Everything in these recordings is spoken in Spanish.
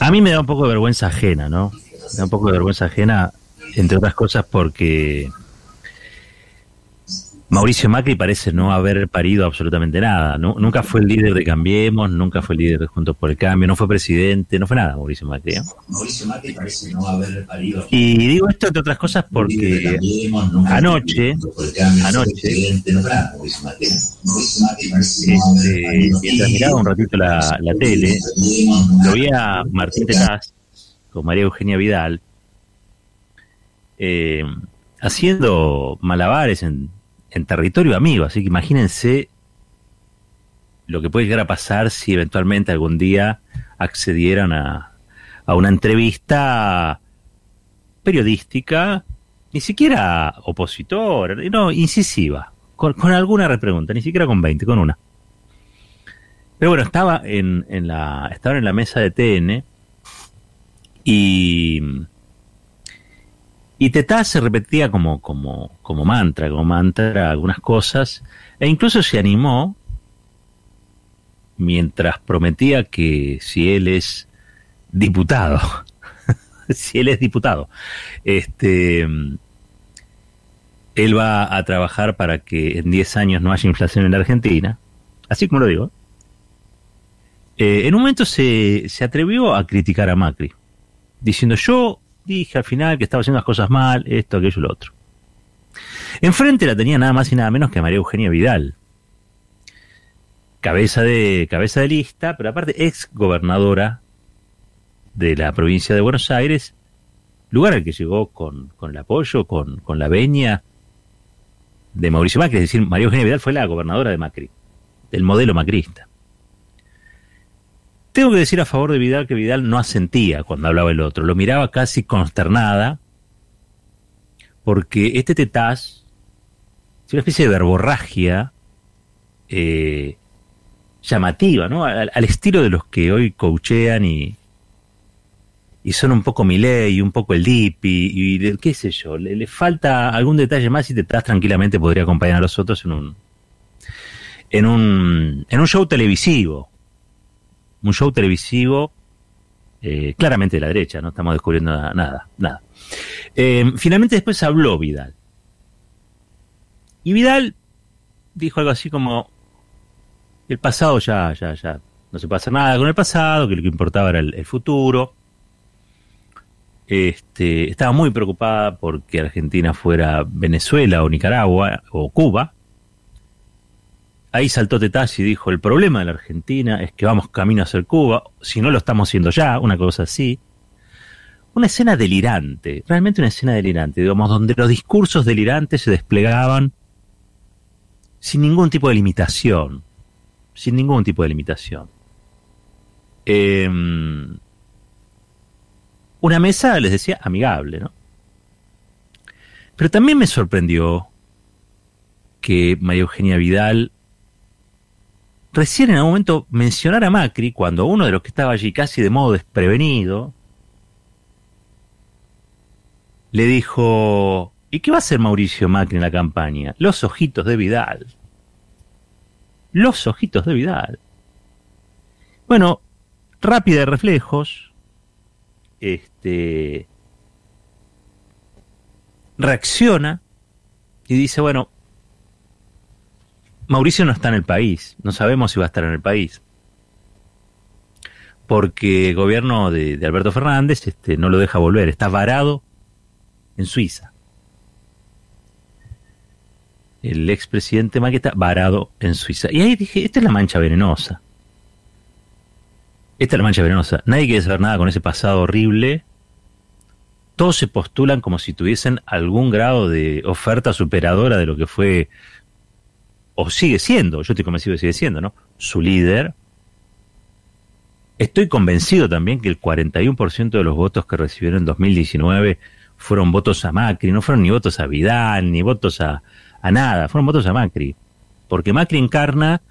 A mí me da un poco de vergüenza ajena, ¿no? Me da un poco de vergüenza ajena, entre otras cosas porque Mauricio Macri parece no haber parido absolutamente nada. nunca fue el líder de Cambiemos, nunca fue el líder de Juntos por el Cambio, no fue presidente, no fue nada Mauricio Macri. ¿eh? Mauricio Macri parece no haber parido. Y digo esto entre otras cosas porque anoche, anoche, este, mientras miraba un ratito la, la tele, lo vi a Martín Tetaz con María Eugenia Vidal eh, haciendo malabares en en territorio amigo, así que imagínense lo que puede llegar a pasar si eventualmente algún día accedieran a, a una entrevista periodística, ni siquiera opositor, no, incisiva, con, alguna repregunta, ni siquiera con 20, con una. Pero bueno, estaba en, en la, estaba en la mesa de TN y y Tetá se repetía como, como, como mantra, como mantra algunas cosas, e incluso se animó mientras prometía que si él es diputado, si él es diputado, este, él va a trabajar para que en 10 años no haya inflación en la Argentina, así como lo digo. Eh, en un momento se, se atrevió a criticar a Macri, diciendo yo dije al final que estaba haciendo las cosas mal, esto, aquello, lo otro. Enfrente la tenía nada más y nada menos que María Eugenia Vidal. Cabeza de, cabeza de lista, pero aparte ex gobernadora de la provincia de Buenos Aires, lugar al que llegó con, con el apoyo, con, con la veña de Mauricio Macri, es decir, María Eugenia Vidal fue la gobernadora de Macri, del modelo macrista. Tengo que decir a favor de Vidal que Vidal no asentía cuando hablaba el otro, lo miraba casi consternada, porque este tetaz es una especie de verborragia eh, llamativa, ¿no? Al, estilo de los que hoy coachean y, y son un poco Miley un poco el Dipi y, qué sé yo, le, falta algún detalle más y Tetaz tranquilamente podría acompañar a los otros en un en un en un show televisivo un show televisivo eh, claramente de la derecha, no estamos descubriendo nada, nada. Eh, finalmente después habló Vidal. Y Vidal dijo algo así como, el pasado ya, ya, ya, no se hacer nada con el pasado, que lo que importaba era el, futuro. Este, estaba muy preocupada porque Argentina fuera Venezuela o Nicaragua o Cuba, Ahí saltó Tetaz y dijo, el problema de la Argentina es que vamos camino a ser Cuba, si no lo estamos haciendo ya, una cosa así. Una escena delirante, realmente una escena delirante, digamos, donde los discursos delirantes se desplegaban sin ningún tipo de limitación, sin ningún tipo de limitación. Em, una mesa, les decía, amigable, ¿no? Pero también me sorprendió que María Eugenia Vidal recién en algún momento mencionar a Macri cuando uno de los que estaba allí casi de modo desprevenido le dijo, ¿y qué va a hacer Mauricio Macri en la campaña? Los ojitos de Vidal. Los ojitos de Vidal. Bueno, rápida de reflejos, este, reacciona y dice, bueno, Mauricio no está en el país, no sabemos si va a estar en el país. Porque el gobierno de, Alberto Fernández este, no lo deja volver, está varado en Suiza. El expresidente Macri está varado en Suiza. Y ahí dije, esta es la mancha venenosa. Esta es la mancha venenosa. Nadie quiere saber nada con ese pasado horrible. Todos se postulan como si tuviesen algún grado de oferta superadora de lo que fue o sigue siendo, yo estoy convencido que sigue siendo, ¿no? Su líder. Estoy convencido también que el 41% de los votos que recibieron en 2019 fueron votos a Macri, no fueron ni votos a Vidal, ni votos a, a nada, fueron votos a Macri. Porque Macri encarna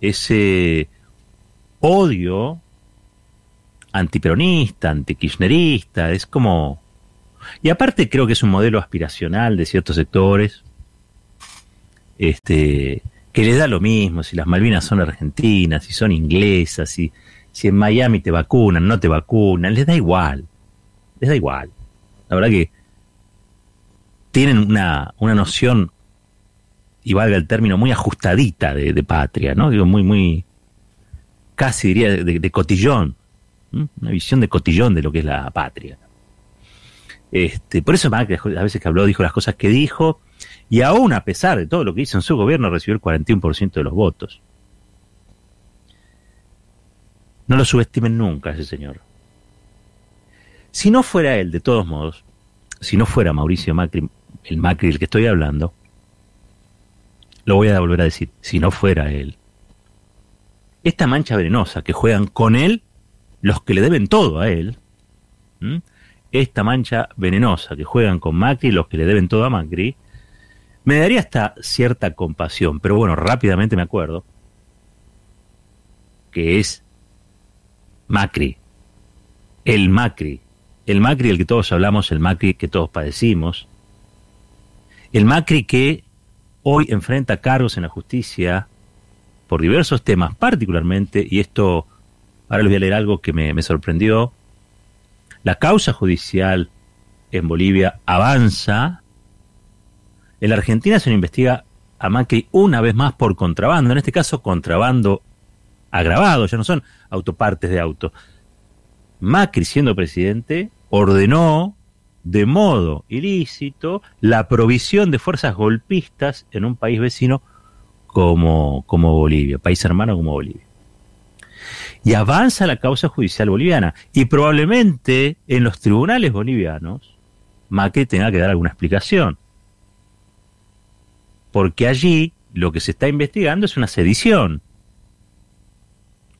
ese odio antiperonista, antikirchnerista, es como... Y aparte creo que es un modelo aspiracional de ciertos sectores, este, que les da lo mismo si las Malvinas son argentinas, si son inglesas, si, si en Miami te vacunan, no te vacunan, les da igual, les da igual. La verdad que tienen una, una noción, y valga el término, muy ajustadita de, patria, ¿no? Digo, muy, muy, casi diría de, cotillón, una visión de cotillón de lo que es la patria. Este, por eso Macri a veces que habló dijo las cosas que dijo, y aún a pesar de todo lo que hizo en su gobierno recibió el 41% de los votos. No lo subestimen nunca ese señor. Si no fuera él, de todos modos, si no fuera Mauricio Macri, el Macri del que estoy hablando, lo voy a volver a decir, si no fuera él, esta mancha venenosa que juegan con él los que le deben todo a él, esta mancha venenosa que juegan con Macri los que le deben todo a Macri, me daría hasta cierta compasión, pero bueno, rápidamente me acuerdo que es Macri, el Macri, el Macri del que todos hablamos, el Macri que todos padecimos, el Macri que hoy enfrenta cargos en la justicia por diversos temas, particularmente, y esto, ahora les voy a leer algo que me, me sorprendió, la causa judicial en Bolivia avanza, en la Argentina se le investiga a Macri una vez más por contrabando, en este caso contrabando agravado, ya no son autopartes de auto. Macri, siendo presidente, ordenó de modo ilícito la provisión de fuerzas golpistas en un país vecino como, como Bolivia, país hermano como Bolivia. Y avanza la causa judicial boliviana. Y probablemente en los tribunales bolivianos Macri tenga que dar alguna explicación. Porque allí lo que se está investigando es una sedición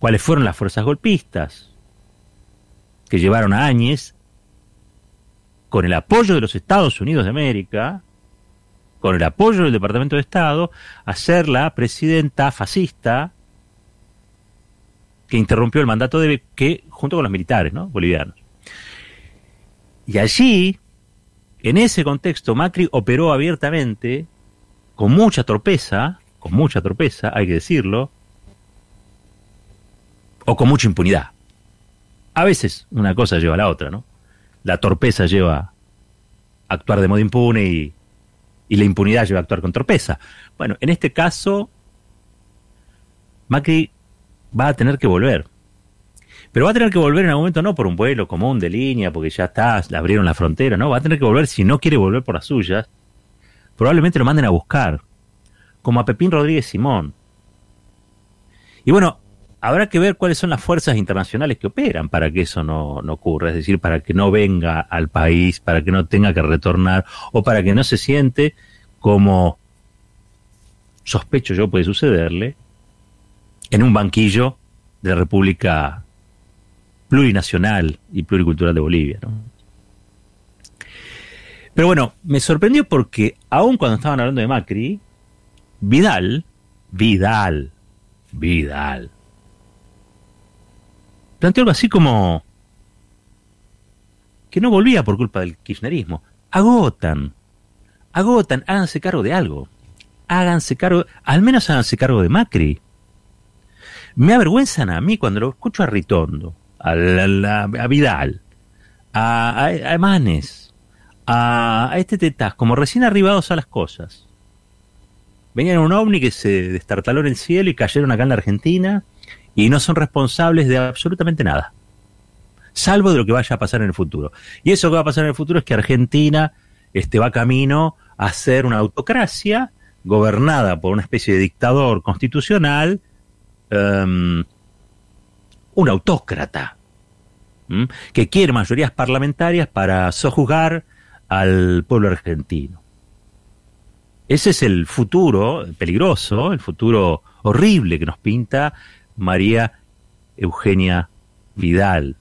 cuáles fueron las fuerzas golpistas que llevaron a Áñez, con el apoyo de los Estados Unidos de América, con el apoyo del Departamento de Estado, a ser la presidenta fascista que interrumpió el mandato de que junto con los militares ¿no? bolivianos. Y allí, en ese contexto, Macri operó abiertamente, con mucha torpeza, con mucha torpeza, hay que decirlo, o con mucha impunidad. A veces una cosa lleva a la otra, ¿no? La torpeza lleva a actuar de modo impune y, y la impunidad lleva a actuar con torpeza. Bueno, en este caso, Macri va a tener que volver. Pero va a tener que volver en algún momento no por un vuelo común de línea, porque ya está, le abrieron la frontera, no, va a tener que volver si no quiere volver por las suyas. Probablemente lo manden a buscar, como a Pepín Rodríguez Simón. Y bueno, habrá que ver cuáles son las fuerzas internacionales que operan para que eso no, ocurra, es decir, para que no venga al país, para que no tenga que retornar o para que no se siente como sospecho yo puede sucederle en un banquillo de la República Plurinacional y Pluricultural de Bolivia. Pero bueno, me sorprendió porque aun cuando estaban hablando de Macri, Vidal, Vidal, Vidal, planteó algo así como que no volvía por culpa del kirchnerismo. Agotan, agotan, háganse cargo de algo. Háganse cargo, al menos háganse cargo de Macri. Me avergüenzan a mí cuando lo escucho a Ritondo, a, Vidal, a, a, Manes, a, este Tetaz, como recién arribados a las cosas. Venían en un ovni que se destartaló en el cielo y cayeron acá en la Argentina y no son responsables de absolutamente nada, salvo de lo que vaya a pasar en el futuro. Y eso que va a pasar en el futuro es que Argentina este, va camino a ser una autocracia gobernada por una especie de dictador constitucional, um, un autócrata, que quiere mayorías parlamentarias para sojuzgar al pueblo argentino. Ese es el futuro peligroso, el futuro horrible que nos pinta María Eugenia Vidal,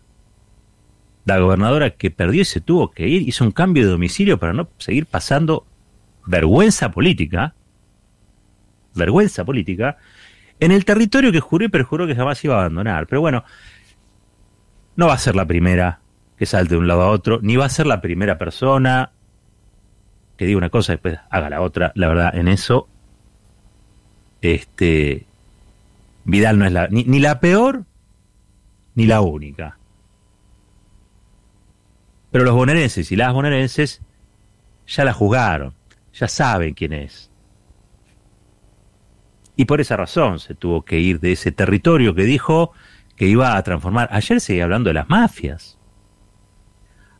la gobernadora que perdió y se tuvo que ir, hizo un cambio de domicilio para no seguir pasando vergüenza política, vergüenza política, en el territorio que juró y perjuró que jamás iba a abandonar. Pero bueno, no va a ser la primera que salte de un lado a otro, ni va a ser la primera persona que diga una cosa y después haga la otra. La verdad, en eso, este, Vidal no es la, ni, la peor, ni la única. Pero los bonaerenses y las bonaerenses ya la juzgaron, ya saben quién es. Y por esa razón se tuvo que ir de ese territorio que dijo que iba a transformar. Ayer seguía hablando de las mafias.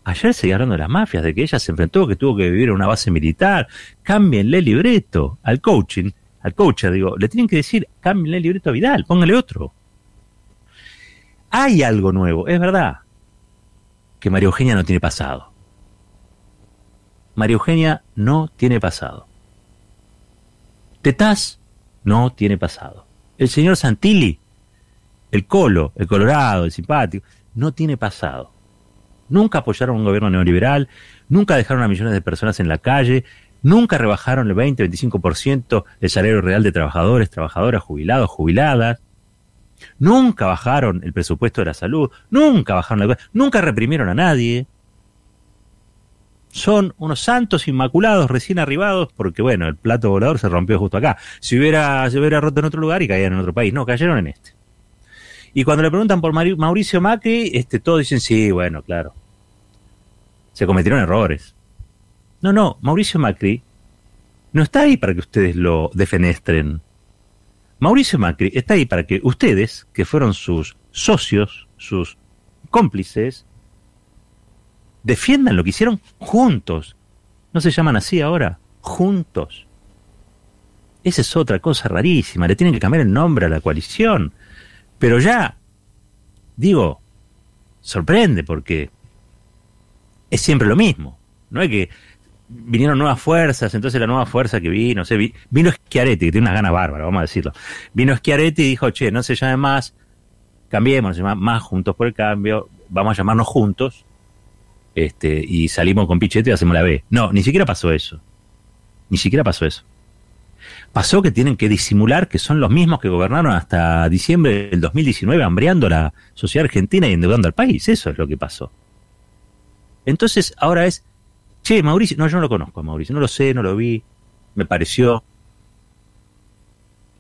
Ayer hablando de las mafias, de que ella se enfrentó, que tuvo que vivir en una base militar. Cámbienle el libreto al coaching, al coach, digo, le tienen que decir, cámbienle el libreto a Vidal, póngale otro. Hay algo nuevo, es verdad, que María Eugenia no tiene pasado. María Eugenia no tiene pasado. Tetaz no tiene pasado. El señor Santilli, el Colo, el Colorado, el simpático, no tiene pasado. Nunca apoyaron un gobierno neoliberal, nunca dejaron a millones de personas en la calle, nunca rebajaron el 20-25% el salario real de trabajadores, trabajadoras, jubilados, jubiladas, nunca bajaron el presupuesto de la salud, nunca bajaron la... nunca reprimieron a nadie. Son unos santos inmaculados recién arribados porque, bueno, el plato volador se rompió justo acá. Si hubiera, se hubiera roto en otro lugar y caían en otro país. No, cayeron en este. Y cuando le preguntan por Mauricio Macri, este, todos dicen, sí, bueno, claro. Se cometieron errores. No, no, Mauricio Macri no está ahí para que ustedes lo defenestren. Mauricio Macri está ahí para que ustedes, que fueron sus socios, sus cómplices, defiendan lo que hicieron juntos. ¿No se llaman así ahora? Juntos. Esa es otra cosa rarísima. Le tienen que cambiar el nombre a la coalición. Pero ya, digo, sorprende porque es siempre lo mismo. No es que vinieron nuevas fuerzas, entonces la nueva fuerza que vino, no vino Schiaretti, que tiene unas ganas bárbaras, vamos a decirlo. Vino Schiaretti y dijo, che, no se llame más, cambiemos, más Juntos por el Cambio, vamos a llamarnos juntos, este, y salimos con Pichetto y hacemos la B. No, ni siquiera pasó eso. Ni siquiera pasó eso pasó que tienen que disimular que son los mismos que gobernaron hasta diciembre del 2019, hambreando la sociedad argentina y endeudando al país. Eso es lo que pasó. Entonces, ahora es, che, Mauricio, no, yo no lo conozco Mauricio, no lo sé, no lo vi, me pareció.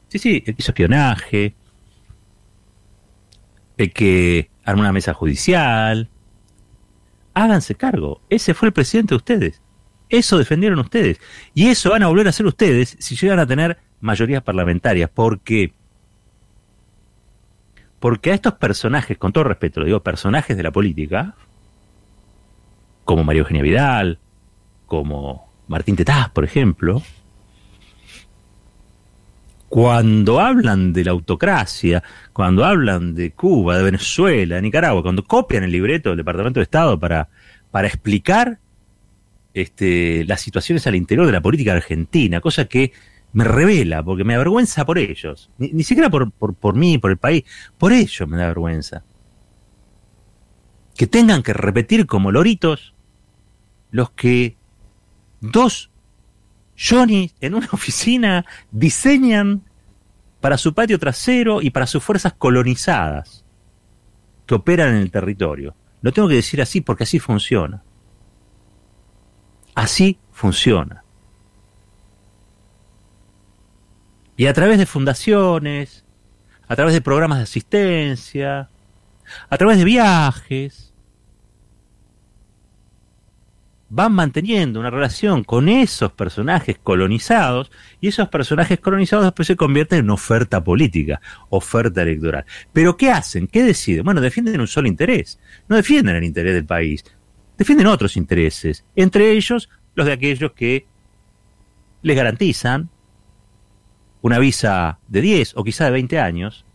Sí, sí, el que hizo espionaje, el que armó una mesa judicial. Háganse cargo, ese fue el presidente de ustedes. Eso defendieron ustedes. Y eso van a volver a hacer ustedes si llegan a tener mayorías parlamentarias. Porque porque a estos personajes, con todo respeto, lo digo, personajes de la política, como María Eugenia Vidal, como Martín Tetaz, por ejemplo, cuando hablan de la autocracia, cuando hablan de Cuba, de Venezuela, de Nicaragua, cuando copian el libreto del Departamento de Estado para, para explicar este, las situaciones al interior de la política argentina, cosa que me revela, porque me avergüenza por ellos, ni, siquiera por, por, por mí, por el país, por ellos me da vergüenza. Que tengan que repetir como loritos los que dos Johnny en una oficina diseñan para su patio trasero y para sus fuerzas colonizadas que operan en el territorio. Lo tengo que decir así porque así funciona. Así funciona. Y a través de fundaciones, a través de programas de asistencia, a través de viajes, van manteniendo una relación con esos personajes colonizados y esos personajes colonizados después se convierten en oferta política, oferta electoral. Pero ¿qué hacen? ¿Qué deciden? Bueno, defienden un solo interés, no defienden el interés del país, defienden otros intereses, entre ellos los de aquellos que les garantizan una visa de 10 o quizá de 20 años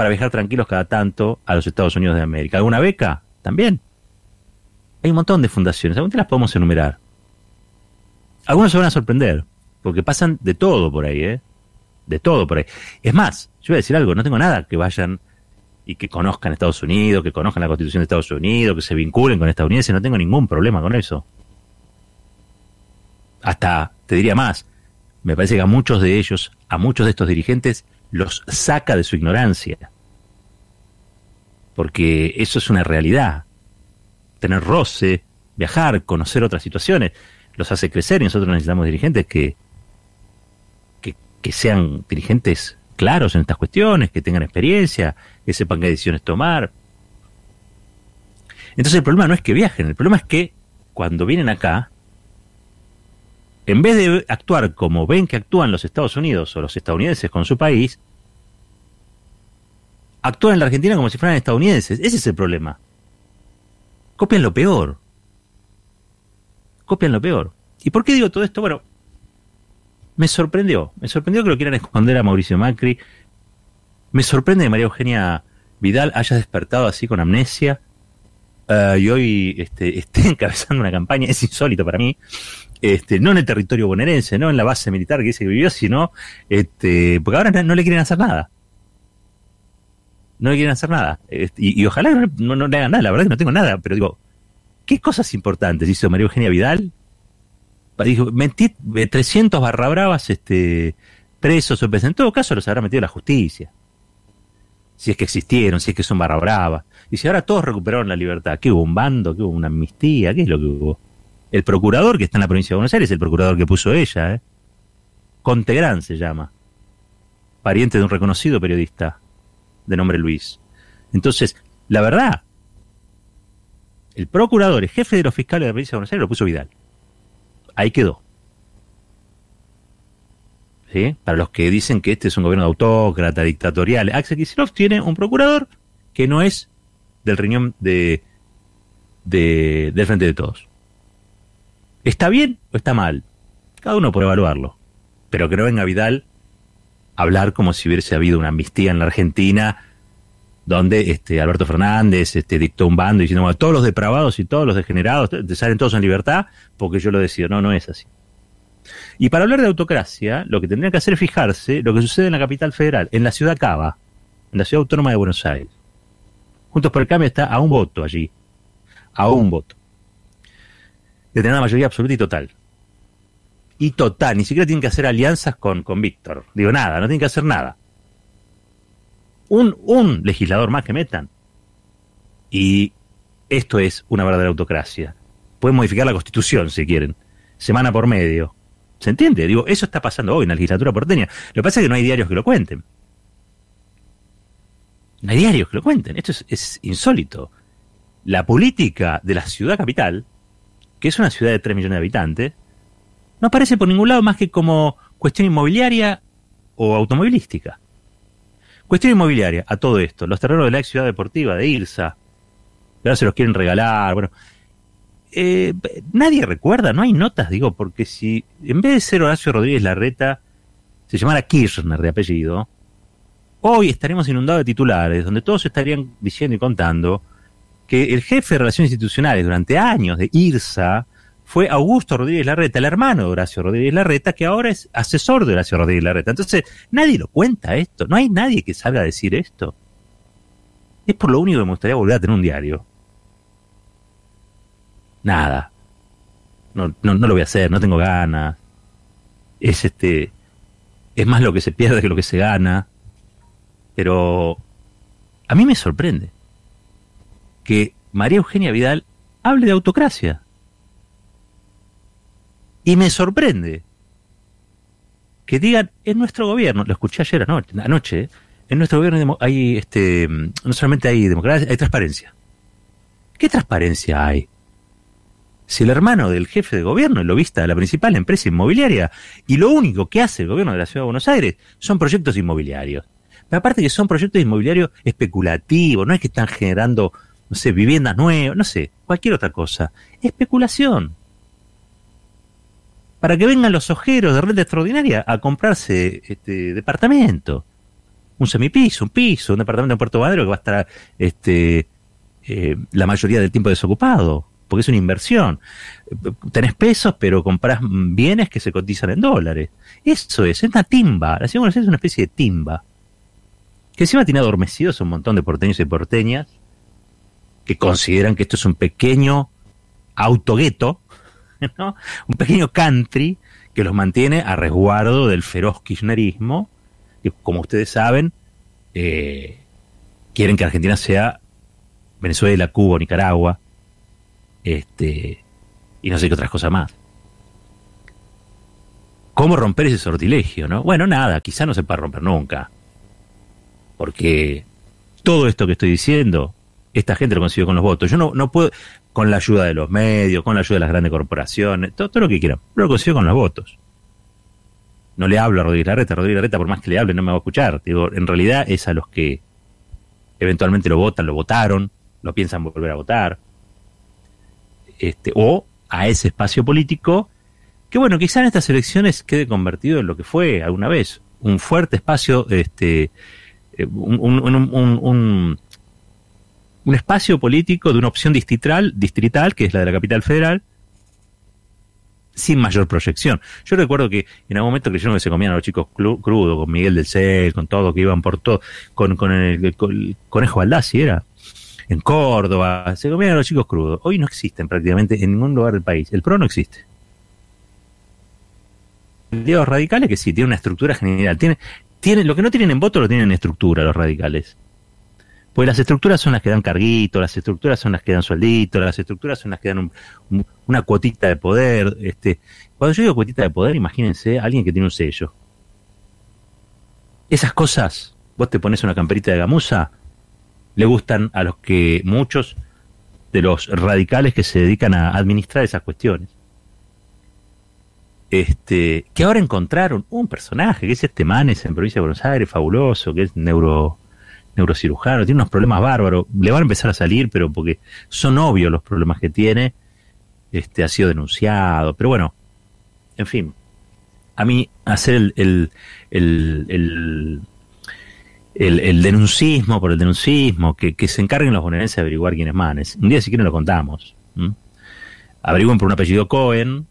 para viajar tranquilos cada tanto a los Estados Unidos de América. ¿Alguna beca? También. Hay un montón de fundaciones, algunas las podemos enumerar. Algunos se van a sorprender, porque pasan de todo por ahí, ¿eh? De todo por ahí. Es más, yo voy a decir algo, no tengo nada que vayan y que conozcan Estados Unidos, que conozcan la Constitución de Estados Unidos, que se vinculen con estadounidenses, no tengo ningún problema con eso. Hasta, te diría más, me parece que a muchos de ellos, a muchos de estos dirigentes, los saca de su ignorancia. Porque eso es una realidad. Tener roce, viajar, conocer otras situaciones, los hace crecer y nosotros necesitamos dirigentes que, que, que sean dirigentes claros en estas cuestiones, que tengan experiencia, que sepan qué decisiones tomar. Entonces el problema no es que viajen, el problema es que cuando vienen acá, en vez de actuar como ven que actúan los Estados Unidos o los estadounidenses con su país, actúan en la Argentina como si fueran estadounidenses. Ese es el problema. Copian lo peor. Copian lo peor. ¿Y por qué digo todo esto? Bueno, me sorprendió. Me sorprendió que lo quieran esconder a Mauricio Macri. Me sorprende que María Eugenia Vidal haya despertado así con amnesia. Eh, y hoy este, esté encabezando una campaña, es insólito para mí, este, no en el territorio bonaerense, no en la base militar que dice que vivió, sino, este, porque ahora no, le quieren hacer nada. No le quieren hacer nada. Este, y, ojalá no, no, le hagan nada, la verdad que no tengo nada, pero digo, ¿qué cosas importantes hizo María Eugenia Vidal? Dijo, mentí 300 barra bravas este, presos, en todo caso los habrá metido la justicia si es que existieron, si es que son barra brava. Y si ahora todos recuperaron la libertad, ¿qué hubo? ¿Un bando? ¿Qué hubo? ¿Una amnistía? ¿Qué es lo que hubo? El procurador que está en la provincia de Buenos Aires, el procurador que puso ella, ¿eh? Contegrán se llama. Pariente de un reconocido periodista de nombre Luis. Entonces, la verdad, el procurador, el jefe de los fiscales de la provincia de Buenos Aires, lo puso Vidal. Ahí quedó. Para los que dicen que este es un gobierno de autócrata, dictatorial, Axel Kicillof tiene un procurador que no es del riñón de, de, del frente de todos. ¿Está bien o está mal? Cada uno puede evaluarlo. Pero que no venga Vidal hablar como si hubiese habido una amnistía en la Argentina donde este Alberto Fernández este, dictó un bando diciendo, bueno, todos los depravados y todos los degenerados salen todos en libertad porque yo lo decido. No, no es así. Y para hablar de autocracia, lo que tendría que hacer es fijarse lo que sucede en la capital federal, en la ciudad Cava, en la ciudad autónoma de Buenos Aires. Juntos por el Cambio está a un voto allí. A un voto. De tener una mayoría absoluta y total. Y total, ni siquiera tienen que hacer alianzas con, con Víctor. Digo, nada, no tienen que hacer nada. Un, un legislador más que metan. Y esto es una verdadera autocracia. Pueden modificar la constitución si quieren. Semana por medio. ¿Se entiende? Digo, eso está pasando hoy en la legislatura porteña. Lo que pasa es que no hay diarios que lo cuenten. No hay diarios que lo cuenten. Esto es, insólito. La política de la ciudad capital, que es una ciudad de 3 millones de habitantes, no aparece por ningún lado más que como cuestión inmobiliaria o automovilística. Cuestión inmobiliaria, a todo esto. Los terrenos de la ex ciudad deportiva de Irsa, ahora se los quieren regalar. Bueno, eh, nadie recuerda, no hay notas, digo, porque si en vez de ser Horacio Rodríguez Larreta se llamara Kirchner de apellido, hoy estaremos inundados de titulares donde todos estarían diciendo y contando que el jefe de Relaciones Institucionales durante años de IRSA fue Augusto Rodríguez Larreta, el hermano de Horacio Rodríguez Larreta, que ahora es asesor de Horacio Rodríguez Larreta. Entonces, nadie lo cuenta esto, no hay nadie que salga a decir esto. Es por lo único que me gustaría volver a tener un diario nada. No, no, no lo voy a hacer, no tengo ganas. Es este. Es más lo que se pierde que lo que se gana. Pero a mí me sorprende que María Eugenia Vidal hable de autocracia. Y me sorprende que digan, en nuestro gobierno, lo escuché ayer anoche, en nuestro gobierno hay, este, no solamente hay democracia, hay transparencia. ¿Qué transparencia hay? si el hermano del jefe de gobierno es lobista de la principal empresa inmobiliaria y lo único que hace el gobierno de la Ciudad de Buenos Aires son proyectos inmobiliarios. Aparte que son proyectos inmobiliarios especulativos, no es que están generando, no sé, viviendas nuevas, no sé, cualquier otra cosa. Especulación. Para que vengan los ojeros de renta extraordinaria a comprarse este departamento. Un semipiso, un piso, un departamento en Puerto Madero que va a estar este, eh, la mayoría del tiempo desocupado porque es una inversión. Tenés pesos, pero compras bienes que se cotizan en dólares. Eso es, es una timba. La de es una especie de timba. Que encima tiene adormecidos un montón de porteños y porteñas que consideran que esto es un pequeño autogueto, ¿no? un pequeño country que los mantiene a resguardo del feroz kirchnerismo, que como ustedes saben, eh, quieren que Argentina sea Venezuela, Cuba, Nicaragua, este, y no sé qué otras cosas más. ¿Cómo romper ese sortilegio, no? Bueno, nada, quizá no se pueda romper nunca. Porque todo esto que estoy diciendo, esta gente lo consiguió con los votos. Yo no, no puedo, con la ayuda de los medios, con la ayuda de las grandes corporaciones, todo, lo que quieran, pero lo consiguió con los votos. No le hablo a Rodríguez Larreta, Rodríguez Larreta por más que le hable no me va a escuchar. Digo, en realidad es a los que eventualmente lo votan, lo votaron, lo piensan volver a votar. Este, o a ese espacio político que bueno, quizá en estas elecciones quede convertido en lo que fue alguna vez, un fuerte espacio, este, eh, un, un, espacio político de una opción distrital, distrital, que es la de la capital federal, sin mayor proyección. Yo recuerdo que en algún momento creyeron que se comían a los chicos crudos, con Miguel del Cel, con todo, que iban por todo, con, con el, Conejo Baldassi era, en Córdoba, se comían a los chicos crudos. Hoy no existen prácticamente en ningún lugar del país. El PRO no existe. Los radicales que sí, tienen una estructura general. Tienen, tienen, lo que no tienen en voto lo tienen en estructura los radicales. Pues las estructuras son las que dan carguito, las estructuras son las que dan sueldito, las estructuras son las que dan una cuotita de poder. Este, cuando yo digo cuotita de poder, imagínense alguien que tiene un sello. Esas cosas, vos te pones una camperita de gamuza, le gustan a los que muchos de los radicales que se dedican a administrar esas cuestiones. Este, que ahora encontraron un personaje, que es este Manes en provincia de Buenos Aires, fabuloso, que es neuro, neurocirujano, tiene unos problemas bárbaros, le van a empezar a salir, pero porque son obvios los problemas que tiene, este, ha sido denunciado, pero bueno, en fin, a mí hacer el, denuncismo por el denuncismo, que, se encarguen los bonaerenses de averiguar quién es Manes. Un día si quieren lo contamos. Averigüen por un apellido Cohen,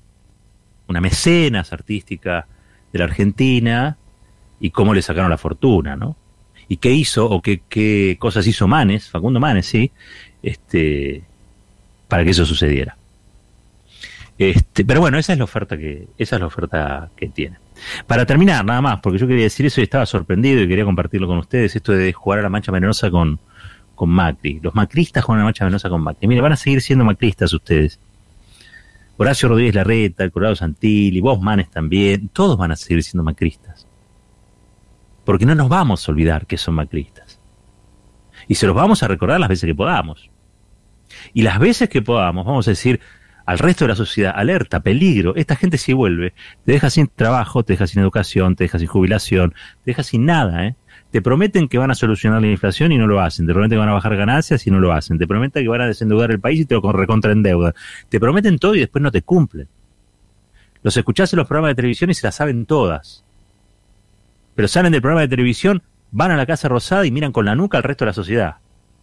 una mecenas artística de la Argentina, y cómo le sacaron la fortuna, ¿no? y qué hizo o qué, qué cosas hizo Manes, Facundo Manes, sí, este, para que eso sucediera. Este, pero bueno, esa es la oferta que, esa es la oferta que tiene. Para terminar, nada más, porque yo quería decir eso y estaba sorprendido y quería compartirlo con ustedes, esto de jugar a la mancha venenosa con, con Macri. Los macristas juegan a la mancha venenosa con Macri. Mire, van a seguir siendo macristas ustedes. Horacio Rodríguez Larreta, Colorado Santilli, vos Manes también, todos van a seguir siendo macristas porque no nos vamos a olvidar que son macristas. Y se los vamos a recordar las veces que podamos. Y las veces que podamos, vamos a decir al resto de la sociedad, alerta, peligro, esta gente si vuelve, te deja sin trabajo, te deja sin educación, te deja sin jubilación, te deja sin nada, ¿eh? Te prometen que van a solucionar la inflación y no lo hacen. Te prometen que van a bajar ganancias y no lo hacen. Te prometen que van a desendeudar el país y te lo deuda. Te prometen todo y después no te cumplen. Los escuchás en los programas de televisión y se las saben todas pero salen del programa de televisión, van a la Casa Rosada y miran con la nuca al resto de la sociedad.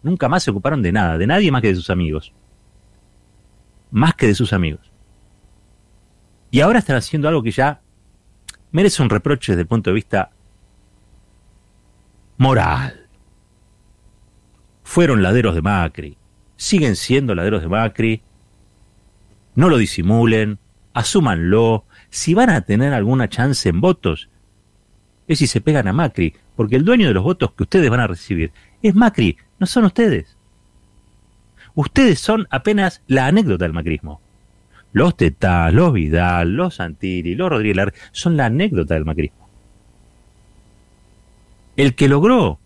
Nunca más se ocuparon de nada, de nadie más que de sus amigos. Más que de sus amigos. Y ahora están haciendo algo que ya merece un reproche desde el punto de vista moral. Fueron laderos de Macri, siguen siendo laderos de Macri, no lo disimulen, asúmanlo, si van a tener alguna chance en votos, es si se pegan a Macri, porque el dueño de los votos que ustedes van a recibir es Macri, no son ustedes. Ustedes son apenas la anécdota del macrismo. Los Tetá, los Vidal, los Santilli, los Rodríguez son la anécdota del macrismo. El que logró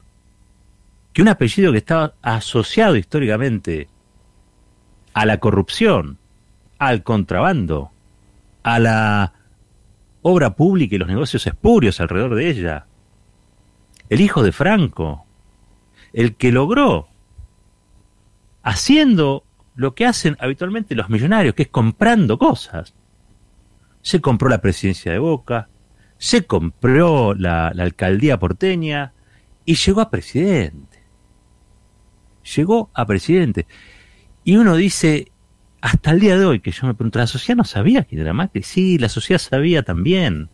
que un apellido que estaba asociado históricamente a la corrupción, al contrabando, a la obra pública y los negocios espurios alrededor de ella. El hijo de Franco, el que logró, haciendo lo que hacen habitualmente los millonarios, que es comprando cosas. Se compró la presidencia de Boca, se compró la, alcaldía porteña y llegó a presidente. Llegó a presidente. Y uno dice, hasta el día de hoy que yo me pregunto, ¿la sociedad no sabía quién era Macri? Sí, la sociedad sabía también.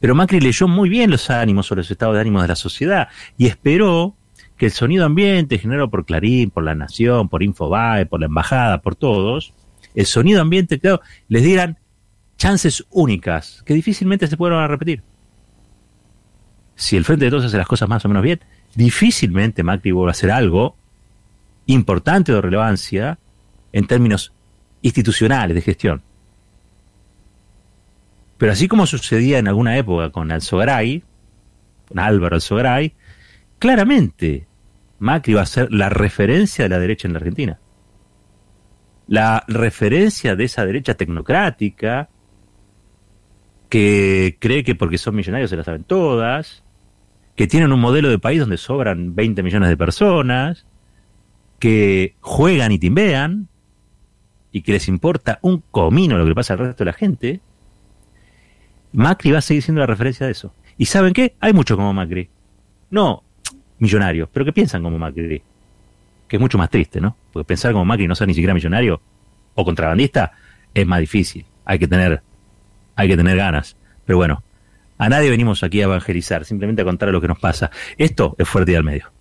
Pero Macri leyó muy bien los ánimos sobre los estados de ánimo de la sociedad y esperó que el sonido ambiente generado por Clarín, por La Nación, por Infobae, por la Embajada, por todos, el sonido ambiente, claro, les dieran chances únicas que difícilmente se puedan repetir. Si el Frente de Todos hace las cosas más o menos bien, difícilmente Macri vuelva a hacer algo importante de relevancia en términos institucionales de gestión. Pero así como sucedía en alguna época con Alzogray, con Álvaro Alzogray, claramente Macri va a ser la referencia de la derecha en la Argentina. La referencia de esa derecha tecnocrática que cree que porque son millonarios se la saben todas, que tienen un modelo de país donde sobran 20 millones de personas, que juegan y timbean, y que les importa un comino lo que pasa al resto de la gente, Macri va a seguir siendo la referencia de eso. ¿Y saben qué? Hay mucho como Macri. No millonarios, pero que piensan como Macri. Que es mucho más triste, ¿no? Porque pensar como Macri y no ser ni siquiera millonario o contrabandista es más difícil. Hay que tener, hay que tener ganas. Pero bueno, a nadie venimos aquí a evangelizar, simplemente a contar lo que nos pasa. Esto es fuerte y al medio.